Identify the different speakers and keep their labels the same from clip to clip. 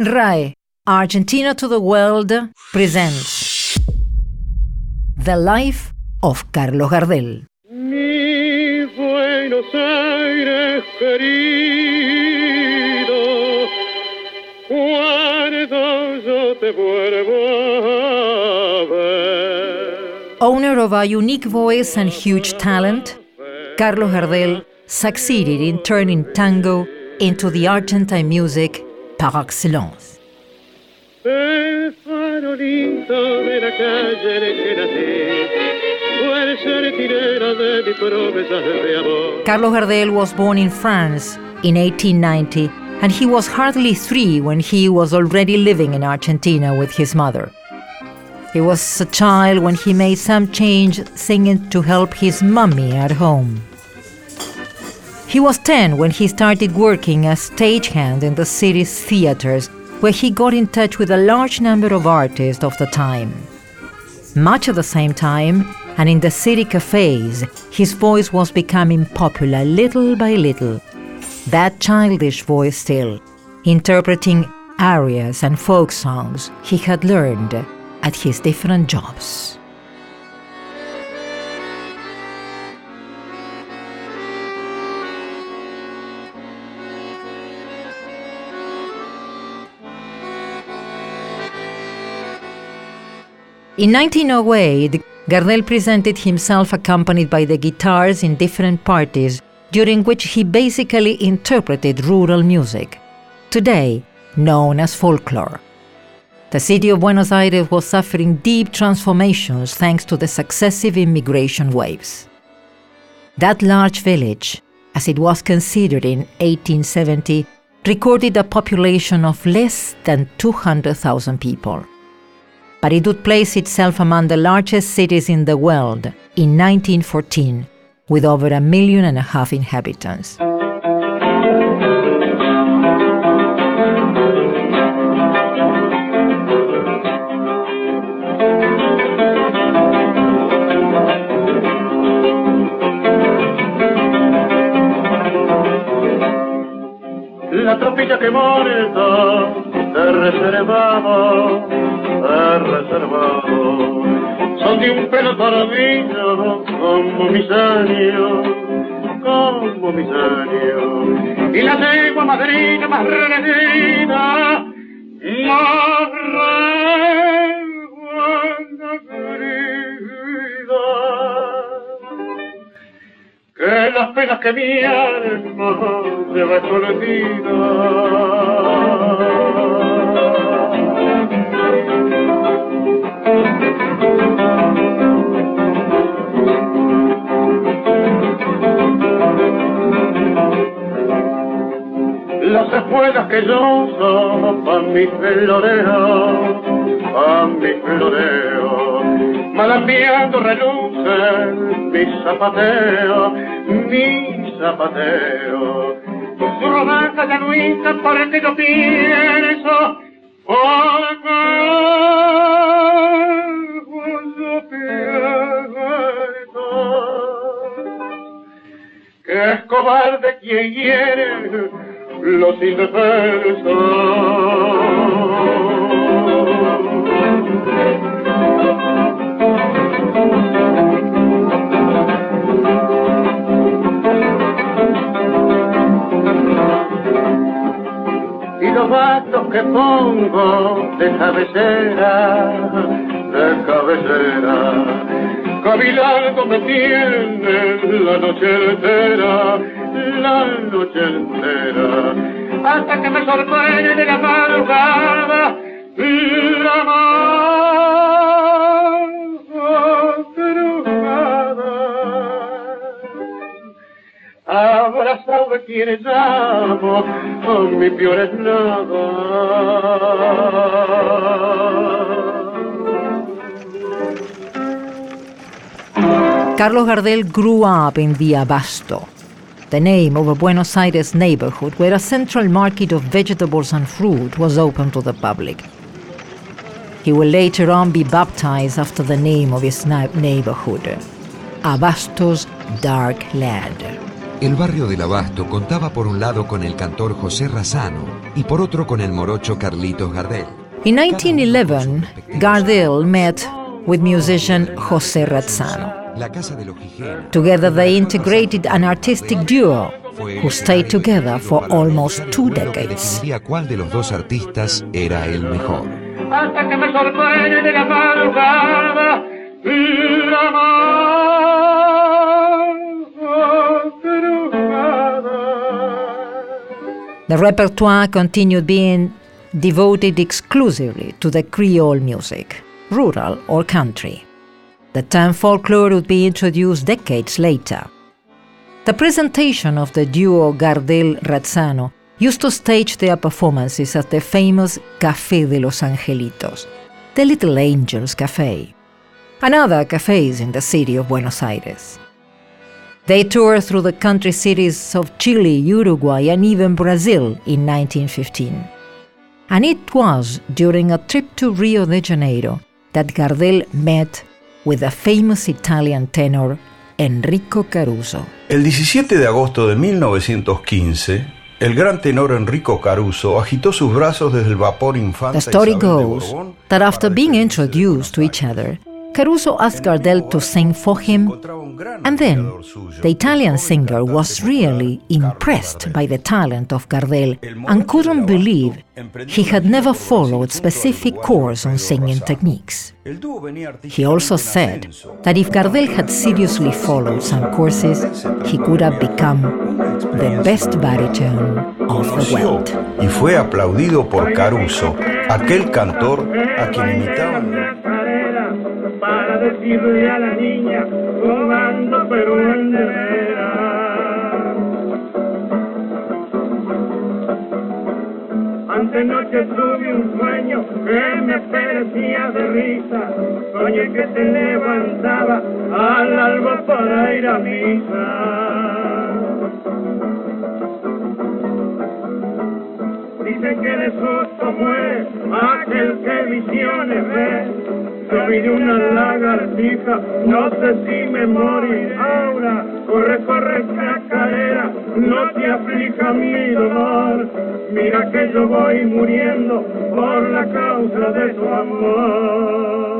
Speaker 1: RAE, Argentina to the World, presents The Life of Carlos Gardel.
Speaker 2: Mi Buenos Aires querido, cuando yo te vuelvo a ver.
Speaker 1: Owner of a unique voice and huge talent, Carlos Gardel succeeded in turning tango into the Argentine music par excellence.
Speaker 2: El farolito de la calle de.
Speaker 1: Carlos Gardel was born in France in 1890, and he was hardly three when he was already living in Argentina with his mother. He was a child when he made some change singing to help his mummy at home. He was 10 when he started working as stagehand in the city's theaters, where he got in touch with a large number of artists of the time. Much at the same time, and in the city cafes, his voice was becoming popular little by little. That childish voice still, interpreting arias and folk songs he had learned at his different jobs. In 1908, Gardel presented himself accompanied by the guitars in different parties, during which he basically interpreted rural music, today known as folklore. The city of Buenos Aires was suffering deep transformations thanks to the successive immigration waves. That large village, as it was considered in 1870, recorded a population of less than 200,000 people but it would place itself among the largest cities in the world in 1914, with over a million and a half inhabitants.
Speaker 2: La tropilla que te reservado, Son de un pelo tardío como mis años, como mis años. Y la yegua madrina más renecida, más que las penas que mi alma lleva escondida. Las espuelas que yo uso pa' mi floreo, pa' mi floreo, malambiando relucen mi zapateo, mi zapateo. Su rodaja ya nuita porque yo pienso, porque que es cobarde quien hiere los indefensos. y los que pongo de cabecera, de cabecera, cavilando me tienen la noche entera, la noche entera, hasta que me sorprende de la madrugada, la madrugada abrazado de quienes amo, con mi peor es nada.
Speaker 1: Carlos Gardel grew up in the Abasto, the name of a Buenos Aires neighborhood where a central market of vegetables and fruit was open to the public. He will later on be baptized after the name of his neighborhood, Abastos Dark Land.
Speaker 3: El barrio del Abasto contaba por un lado con el cantor José Razano y por otro con el morocho Carlitos Gardel.
Speaker 1: In 1911, Gardel met with musician José Razzano. Together they integrated an artistic duo who stayed together for almost two decades.
Speaker 3: cuál de los dos artistas era el mejor.
Speaker 4: Hasta que me sorprende la madrugada la
Speaker 1: The repertoire continued being devoted exclusively to the Creole music, rural or country. The term folklore would be introduced decades later. The presentation of the duo Gardel Razzano used to stage their performances at the famous Café de los Angelitos, the Little Angels Café, and other cafes in the city of Buenos Aires. They toured through the country cities of Chile, Uruguay, and even Brazil in 1915. And it was during a trip to Rio de Janeiro that Gardel met with the famous Italian tenor Enrico Caruso.
Speaker 5: El 17 de agosto de 1915, el gran tenor Enrico Caruso agitó sus brazos desde el vapor infante.
Speaker 1: The story goes that after being introduced to each other, Caruso asked Gardel to sing for him, and then the Italian singer was really impressed by the talent of Gardel and couldn't believe he had never followed specific course on singing techniques. He also said that if Gardel had seriously followed some courses, he could have become the best baritone of the world.
Speaker 5: Y fue aplaudido por Caruso, aquel cantor a quien imitaban
Speaker 4: para decirle a la niña, jugando pero en de Antenoche tuve un sueño que me parecía de risa, soñé que te levantaba al alba para ir a misa. Dice que de susto muere aquel que visiones ve soy una lagartija, no sé si me moriré ahora. Corre, corre, chacarera, no te aflija mi dolor. Mira que yo voy muriendo por la causa de tu amor.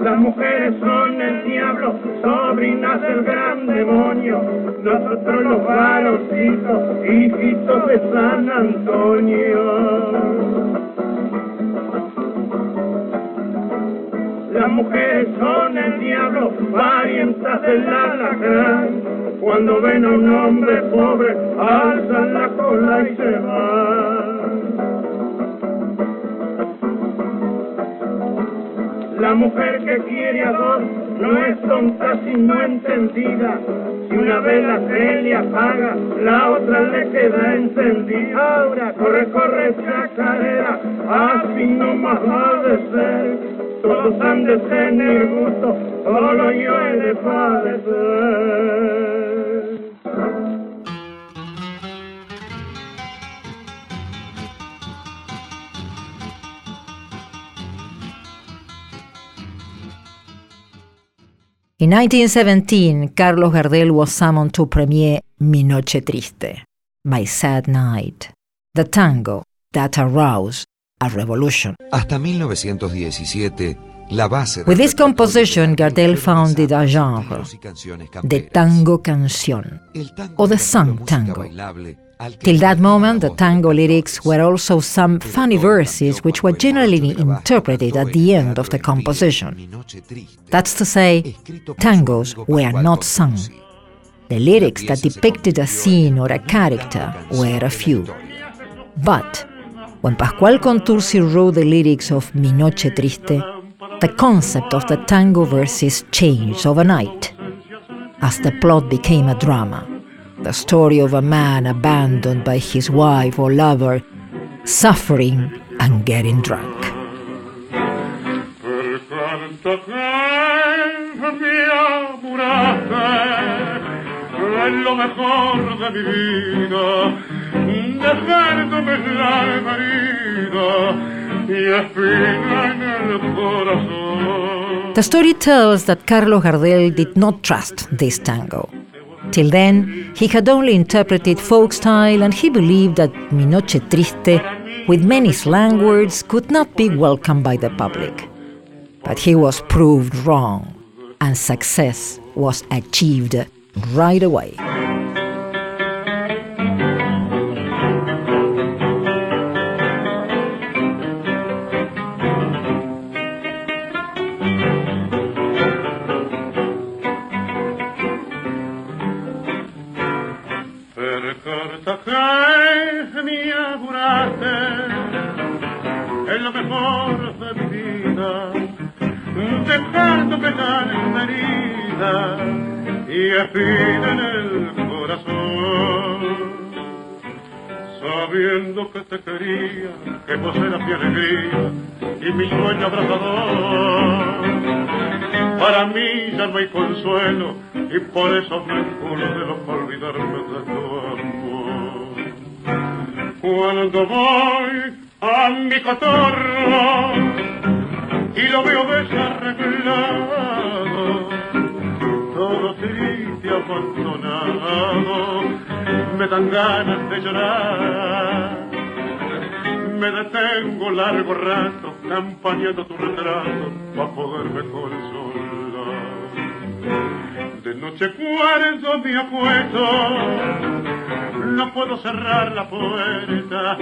Speaker 4: Las mujeres son el diablo, sobrinas del gran Nosotros los varoncitos, hijitos de San Antonio. Las mujeres son el diablo, parientas del alacrán. Cuando ven a un hombre pobre, alzan la cola y se van. La mujer que quiere a dos no es tonta sino entendida. Si una vela se le apaga, la otra le queda encendida. Ahora corre, corre, chacarera, así no más va de ser. Todos han de tener gusto, solo yo he de padecer.
Speaker 1: In 1917, Carlos Gardel was summoned to premiere Mi Noche Triste, My Sad Night, the tango that aroused a revolution.
Speaker 3: Hasta 1917, la base
Speaker 1: With this composition, Gardel founded a genre, the tango canción, or the sung tango. Till that moment, the tango lyrics were also some funny verses which were generally interpreted at the end of the composition. That's to say, tangos were not sung. The lyrics that depicted a scene or a character were a few. But when Pascual Contursi wrote the lyrics of Mi Noche Triste, the concept of the tango verses changed overnight as the plot became a drama the story of a man abandoned by his wife or lover, suffering and getting drunk. The story tells that Carlos Gardel did not trust this tango. Till then, he had only interpreted folk style and he believed that Mi Noche Triste, with many slang words, could not be welcomed by the public. But he was proved wrong, and success was achieved right away.
Speaker 2: Y en el corazón. Sabiendo que te quería, que vos eras mi alegría y mi sueño abrazador. Para mí ya no hay consuelo y por eso me de para olvidarme de tu amor. Cuando voy a mi cotorro y lo veo desarreglado, todo triste, abandonado, me dan ganas de llorar. Me detengo largo rato, campañando tu retrato, para poderme consolar. De noche cuarto mi apuesto, no puedo cerrar la puerta,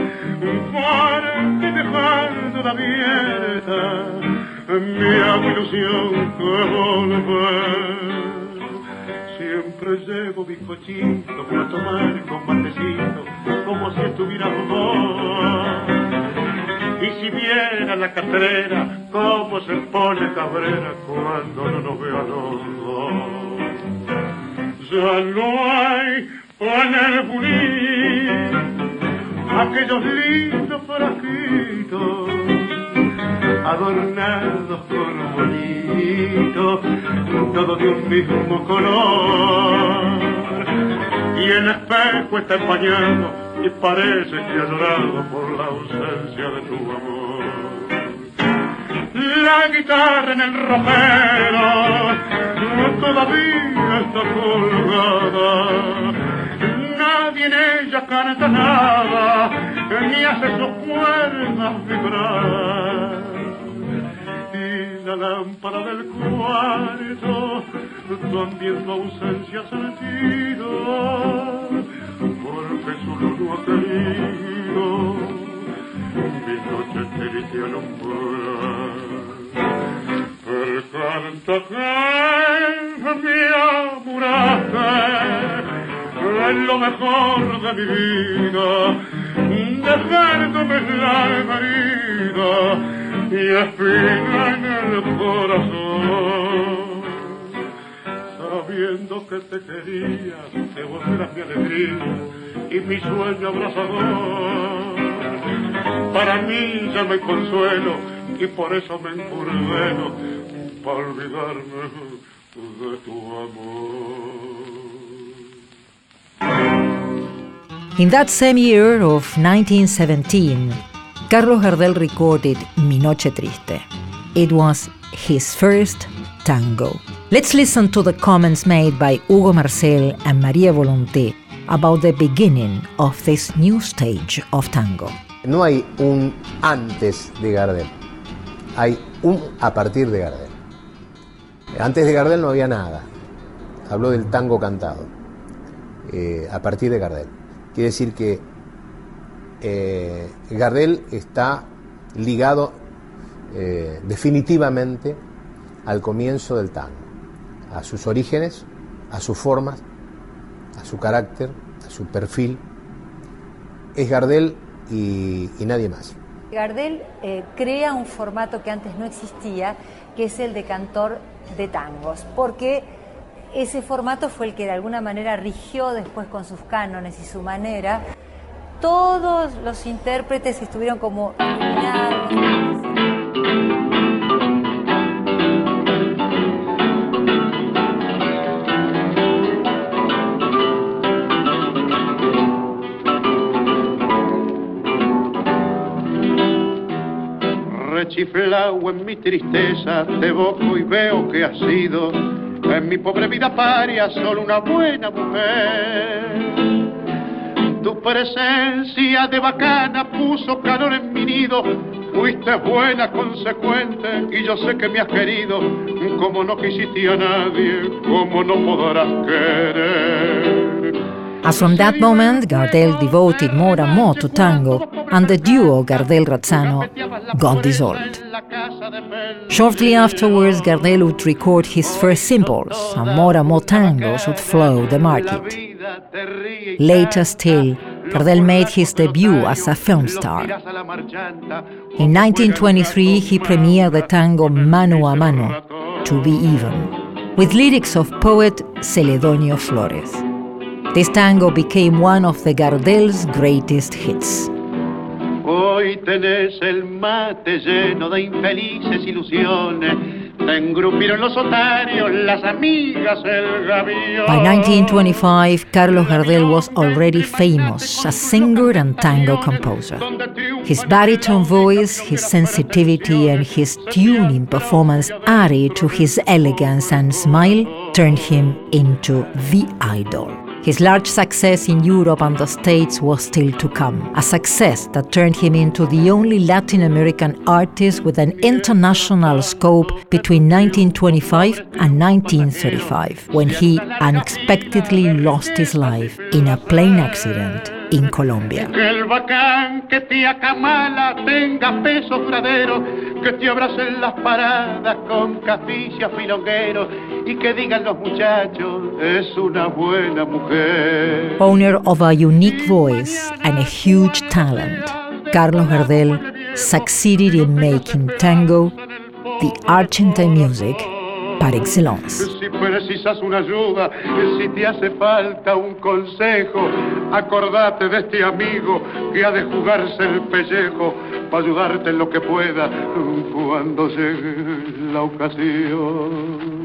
Speaker 2: porque dejando la abierta, mi ilusión que volver. Siempre llevo mi cochito para tomar con matecito, como si estuviera vos. Y si viera la catrera, cómo se pone cabrera cuando no nos vea los dos. Ya no hay para pulir aquellos lindos frasquitos adornados con bonito, todo de un mismo color. Y el espejo está empañado y parece que ha llorado por la ausencia de tu amor. La guitarra en el ropero todavía está colgada. Nadie en ella canta nada, ni hace sus cuerdas vibrar la lámpara del cuarto también tu ausencia sentido porque su luz no ha querido mi noche triste alumbrar per canta que mi amuraste es lo mejor de mi vida dejándome la herida y espina en el corazón. Sabiendo que te quería, te volverás mi alegría y mi sueño abrazador. Para mí ya me consuelo y por eso me encurdeno para olvidarme de tu amor.
Speaker 1: In that same year of 1917, Carlos Gardel recorded Mi Noche Triste. It was his first tango. Let's listen to the comments made by Hugo Marcel and María Volonté about the beginning of this new stage of tango.
Speaker 6: No hay un antes de Gardel, hay un a partir de Gardel. Antes de Gardel no había nada. Habló del tango cantado. Eh, a partir de Gardel. Quiere decir que eh, Gardel está ligado eh, definitivamente al comienzo del tango, a sus orígenes, a sus formas, a su carácter, a su perfil. Es Gardel y, nadie más.
Speaker 7: Gardel eh, crea un formato que antes no existía, que es el de cantor de tangos, porque ese formato fue el que de alguna manera rigió después con sus cánones y su manera todos los intérpretes estuvieron como iluminados.
Speaker 2: chiflao en mi tristeza, te evoco y veo que has sido en mi pobre vida paria solo una buena mujer. Tu presencia de bacana puso calor en mi nido, fuiste buena, consecuente, y yo sé que me has querido, como no quisiste a nadie, como no podrás querer.
Speaker 1: As from that moment, Gardel devoted more and more to tango, and the duo Gardel-Razzano got dissolved. Shortly afterwards, Gardel would record his first singles, and more and more tangos would flow the market. Later still, Gardel made his debut as a film star. In 1923, he premiered the tango Mano a Mano, To Be Even, with lyrics of poet Celedonio Flores. This tango became one of the Gardel's greatest hits.
Speaker 2: Hoy tenés el mate lleno de infelices ilusiones.
Speaker 1: By 1925, Carlos Gardel was already famous a singer and tango composer. His baritone voice, his sensitivity, and his tuning performance added to his elegance and smile turned him into the idol. His large success in Europe and the States was still to come, a success that turned him into the only Latin American artist with an international scope between 1925 and 1935, when he unexpectedly lost his life in a plane accident in Colombia.
Speaker 2: Que el bacán que te acamala tenga peso duradero, que te abracen las paradas con caficias filongueros y que digan los muchachos, es una buena mujer.
Speaker 1: Owner of a unique voice and a huge talent, Carlos Gardel succeeded in making tango the Argentine music
Speaker 2: Si precisas una ayuda, si te hace falta un consejo, acordate de este amigo que ha de jugarse el pellejo para ayudarte en lo que pueda cuando llegue la ocasión.